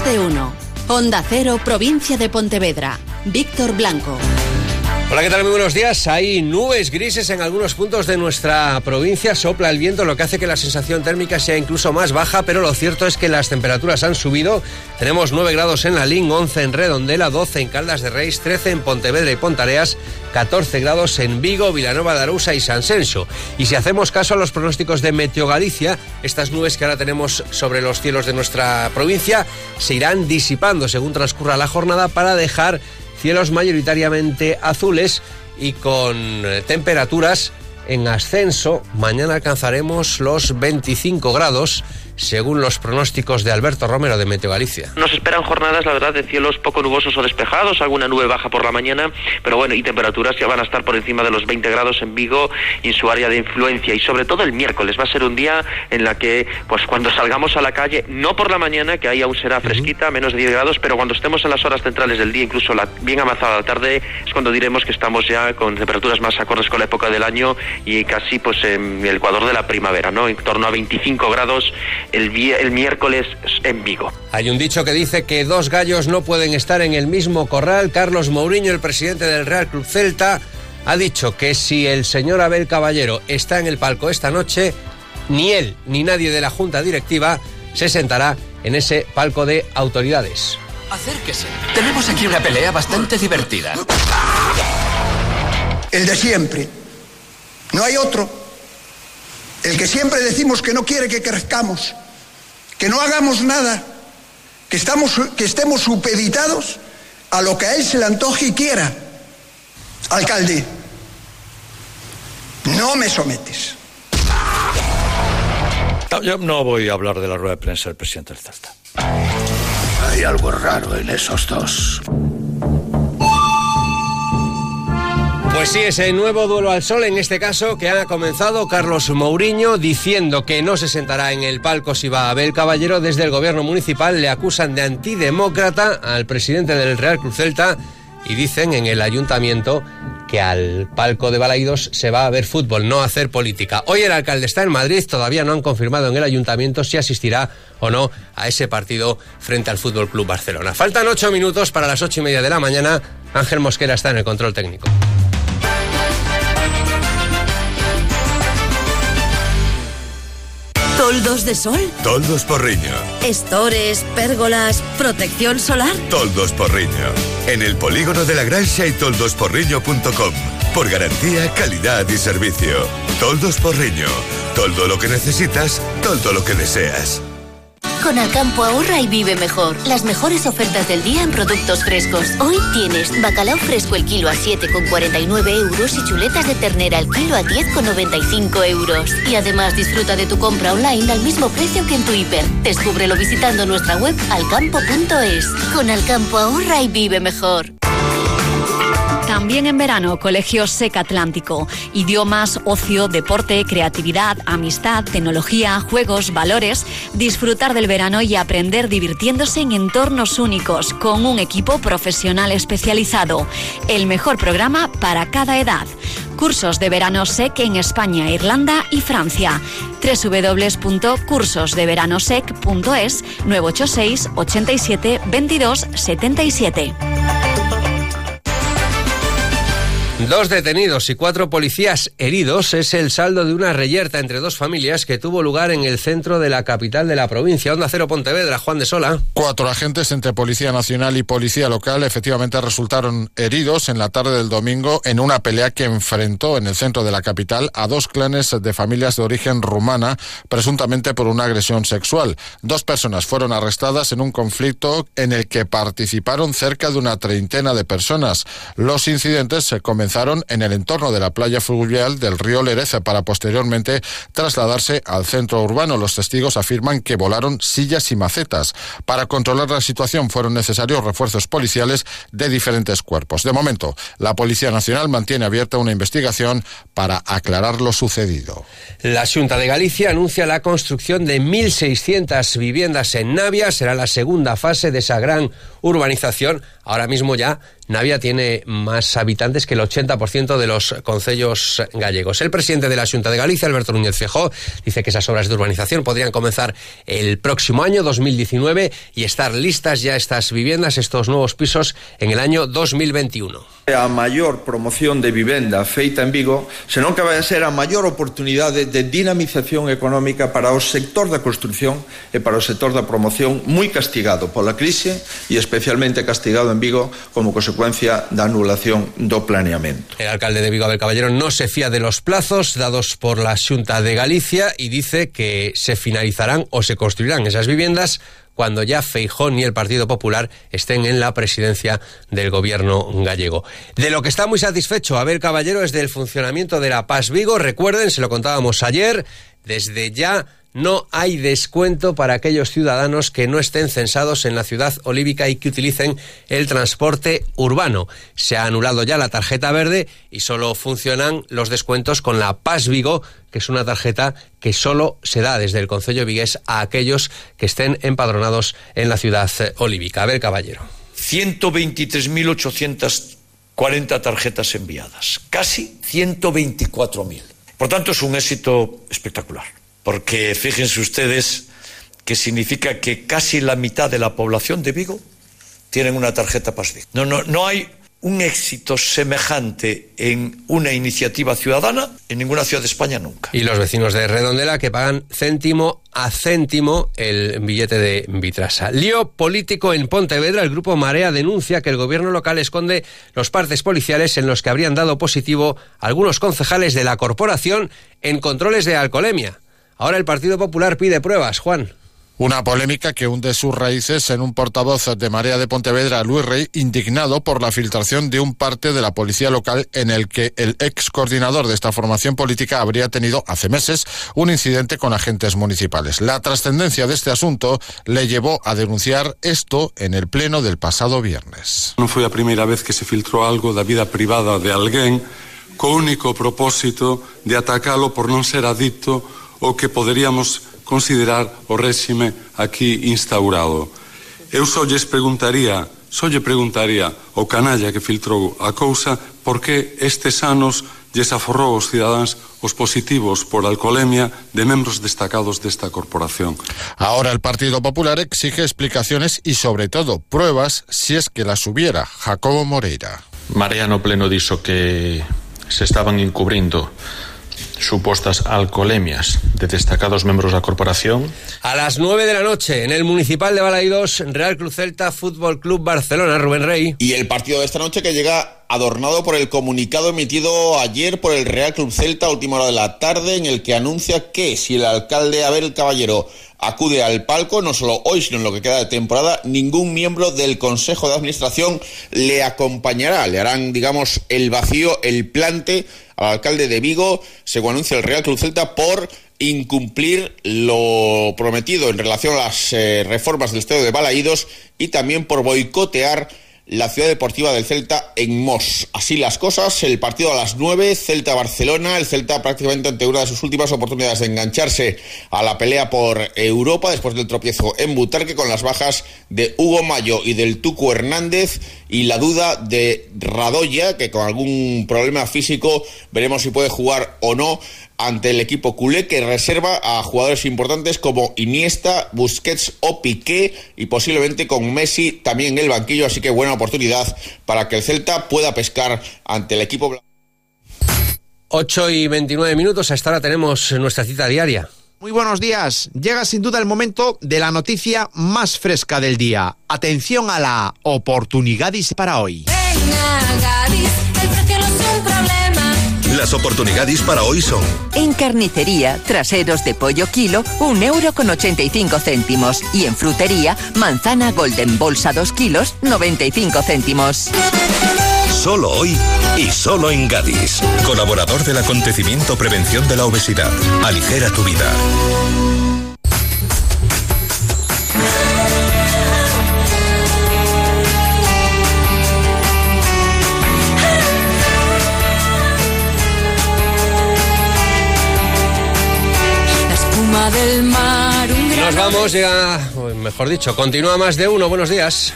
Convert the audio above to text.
Más. Onda Cero, provincia de Pontevedra. Víctor Blanco. Hola, ¿qué tal? Muy buenos días. Hay nubes grises en algunos puntos de nuestra provincia. Sopla el viento, lo que hace que la sensación térmica sea incluso más baja, pero lo cierto es que las temperaturas han subido. Tenemos 9 grados en La Lín, 11 en Redondela, 12 en Caldas de Reis, 13 en Pontevedra y Pontareas, 14 grados en Vigo, Vilanova de Arousa y San Senso. Y si hacemos caso a los pronósticos de Meteo Galicia, estas nubes que ahora tenemos sobre los cielos de nuestra provincia se irán disipando según transcurra la jornada para dejar cielos mayoritariamente azules y con eh, temperaturas en ascenso. Mañana alcanzaremos los 25 grados según los pronósticos de Alberto Romero de Meteo Galicia. Nos esperan jornadas, la verdad, de cielos poco nubosos o despejados, alguna nube baja por la mañana, pero bueno, y temperaturas ya van a estar por encima de los 20 grados en Vigo y en su área de influencia. Y sobre todo el miércoles va a ser un día en la que, pues cuando salgamos a la calle, no por la mañana, que ahí aún será fresquita, menos de 10 grados, pero cuando estemos en las horas centrales del día, incluso la bien avanzada la tarde, es cuando diremos que estamos ya con temperaturas más acordes con la época del año y casi pues en el ecuador de la primavera, ¿no? En torno a 25 grados el, el miércoles en Vigo. Hay un dicho que dice que dos gallos no pueden estar en el mismo corral. Carlos Mourinho, el presidente del Real Club Celta, ha dicho que si el señor Abel Caballero está en el palco esta noche, ni él ni nadie de la junta directiva se sentará en ese palco de autoridades. Acérquese. Tenemos aquí una pelea bastante divertida. El de siempre. No hay otro. El que siempre decimos que no quiere que crezcamos que no hagamos nada, que, estamos, que estemos supeditados a lo que a él se le antoje y quiera. Alcalde, no me sometes. yo no voy a hablar de la rueda de prensa del presidente del Celta. Hay algo raro en esos dos. Pues sí, ese nuevo duelo al sol, en este caso, que ha comenzado Carlos Mourinho diciendo que no se sentará en el palco si va a Abel Caballero. Desde el gobierno municipal le acusan de antidemócrata al presidente del Real Cruz Celta y dicen en el ayuntamiento que al palco de Balaidos se va a ver fútbol, no hacer política. Hoy el alcalde está en Madrid, todavía no han confirmado en el ayuntamiento si asistirá o no a ese partido frente al Fútbol Club Barcelona. Faltan ocho minutos para las ocho y media de la mañana. Ángel Mosquera está en el control técnico. ¿Toldos de sol? Toldos Porriño. Estores, pérgolas, protección solar. Toldos Porriño. En el polígono de la Grancha y toldosporriño.com. Por garantía, calidad y servicio. Toldos Porriño. Todo lo que necesitas, todo lo que deseas. Con Alcampo ahorra y vive mejor. Las mejores ofertas del día en productos frescos. Hoy tienes bacalao fresco el kilo a 7,49 euros y chuletas de ternera el kilo a 10,95 euros. Y además disfruta de tu compra online al mismo precio que en tu hiper. Descúbrelo visitando nuestra web alcampo.es. Con Alcampo ahorra y vive mejor. También en verano, Colegio SEC Atlántico. Idiomas, ocio, deporte, creatividad, amistad, tecnología, juegos, valores. Disfrutar del verano y aprender divirtiéndose en entornos únicos, con un equipo profesional especializado. El mejor programa para cada edad. Cursos de verano SEC en España, Irlanda y Francia. www.cursosdeveranosec.es 986 87 22 77. Dos detenidos y cuatro policías heridos es el saldo de una reyerta entre dos familias que tuvo lugar en el centro de la capital de la provincia. Onda Cero Pontevedra, Juan de Sola. Cuatro agentes entre Policía Nacional y Policía Local efectivamente resultaron heridos en la tarde del domingo en una pelea que enfrentó en el centro de la capital a dos clanes de familias de origen rumana, presuntamente por una agresión sexual. Dos personas fueron arrestadas en un conflicto en el que participaron cerca de una treintena de personas. Los incidentes se comenzaron en el entorno de la playa fluvial del río Lereza para posteriormente trasladarse al centro urbano. Los testigos afirman que volaron sillas y macetas. Para controlar la situación fueron necesarios refuerzos policiales de diferentes cuerpos. De momento, la Policía Nacional mantiene abierta una investigación para aclarar lo sucedido. La Junta de Galicia anuncia la construcción de 1.600 viviendas en Navia. Será la segunda fase de esa gran urbanización. Ahora mismo ya Navia tiene más habitantes que el 80% de los concellos gallegos. El presidente de la Junta de Galicia, Alberto Núñez Fijó, dice que esas obras de urbanización podrían comenzar el próximo año, 2019, y estar listas ya estas viviendas, estos nuevos pisos, en el año 2021. a maior promoción de vivenda feita en Vigo, senón que vai a ser a maior oportunidade de dinamización económica para o sector da construcción e para o sector da promoción moi castigado pola crise e especialmente castigado en Vigo como consecuencia da anulación do planeamento. El alcalde de Vigo, Abel Caballero, no se fía de los plazos dados por la Xunta de Galicia y dice que se finalizarán o se construirán esas viviendas cuando ya Feijón y el Partido Popular estén en la presidencia del gobierno gallego. De lo que está muy satisfecho Abel Caballero es del funcionamiento de la Paz Vigo. Recuerden, se lo contábamos ayer, desde ya no hay descuento para aquellos ciudadanos que no estén censados en la ciudad olívica y que utilicen el transporte urbano. Se ha anulado ya la tarjeta verde y solo funcionan los descuentos con la Paz Vigo, que es una tarjeta que solo se da desde el Concello Vigués a aquellos que estén empadronados en la ciudad olívica. A ver, caballero. 123.840 tarjetas enviadas, casi 124.000. Por tanto, es un éxito espectacular, porque fíjense ustedes que significa que casi la mitad de la población de Vigo tienen una tarjeta PASVIG. No, no, no hay un éxito semejante en una iniciativa ciudadana en ninguna ciudad de España nunca. Y los vecinos de Redondela que pagan céntimo a céntimo el billete de Vitrasa. Lío político en Pontevedra. El grupo Marea denuncia que el gobierno local esconde los partes policiales en los que habrían dado positivo algunos concejales de la corporación en controles de alcoholemia. Ahora el Partido Popular pide pruebas, Juan. Una polémica que hunde sus raíces en un portavoz de Marea de Pontevedra, Luis Rey, indignado por la filtración de un parte de la policía local en el que el ex coordinador de esta formación política habría tenido hace meses un incidente con agentes municipales. La trascendencia de este asunto le llevó a denunciar esto en el pleno del pasado viernes. Non foi a primeira vez que se filtrou algo da vida privada de alguén co único propósito de atacalo por non ser adicto o que poderíamos considerar o réxime aquí instaurado. Eu só lles preguntaría, só lle preguntaría ao canalla que filtrou a cousa por que estes anos lles aforrou aos cidadáns os positivos por alcoholemia de membros destacados desta corporación. Ahora el Partido Popular exige explicaciones y sobre todo pruebas si es que las hubiera. Jacobo Moreira. Mariano Pleno dixo que se estaban encubrindo supostas alcoholemias de destacados miembros de la corporación. A las 9 de la noche, en el Municipal de Balaidos, Real Cruz Celta, Fútbol Club Barcelona, Rubén Rey. Y el partido de esta noche que llega adornado por el comunicado emitido ayer por el Real Club Celta a última hora de la tarde, en el que anuncia que si el alcalde Abel Caballero acude al palco, no solo hoy, sino en lo que queda de temporada, ningún miembro del Consejo de Administración le acompañará, le harán, digamos, el vacío, el plante al alcalde de Vigo, según anuncia el Real Club Celta, por incumplir lo prometido en relación a las eh, reformas del Estado de Balaídos y también por boicotear la ciudad deportiva del Celta en Mos. Así las cosas, el partido a las 9, Celta-Barcelona, el Celta prácticamente ante una de sus últimas oportunidades de engancharse a la pelea por Europa después del tropiezo en Butarque con las bajas de Hugo Mayo y del Tuco Hernández y la duda de Radoya, que con algún problema físico veremos si puede jugar o no ante el equipo culé que reserva a jugadores importantes como Iniesta, Busquets o Piqué y posiblemente con Messi también en el banquillo, así que buena oportunidad para que el Celta pueda pescar ante el equipo 8 y 29 minutos, hasta ahora tenemos nuestra cita diaria. Muy buenos días. Llega sin duda el momento de la noticia más fresca del día. Atención a la oportunidad para hoy. Venga, Gadis, el precio no es un problema. Las oportunidades para hoy son En carnicería, traseros de pollo kilo, un euro con 85 céntimos. Y en frutería, manzana golden bolsa 2 kilos, 95 céntimos. Solo hoy y solo en Gadis. Colaborador del acontecimiento Prevención de la Obesidad. Aligera tu vida. La espuma del mar, un gran Nos vamos, llega, o mejor dicho, continúa más de uno. Buenos días.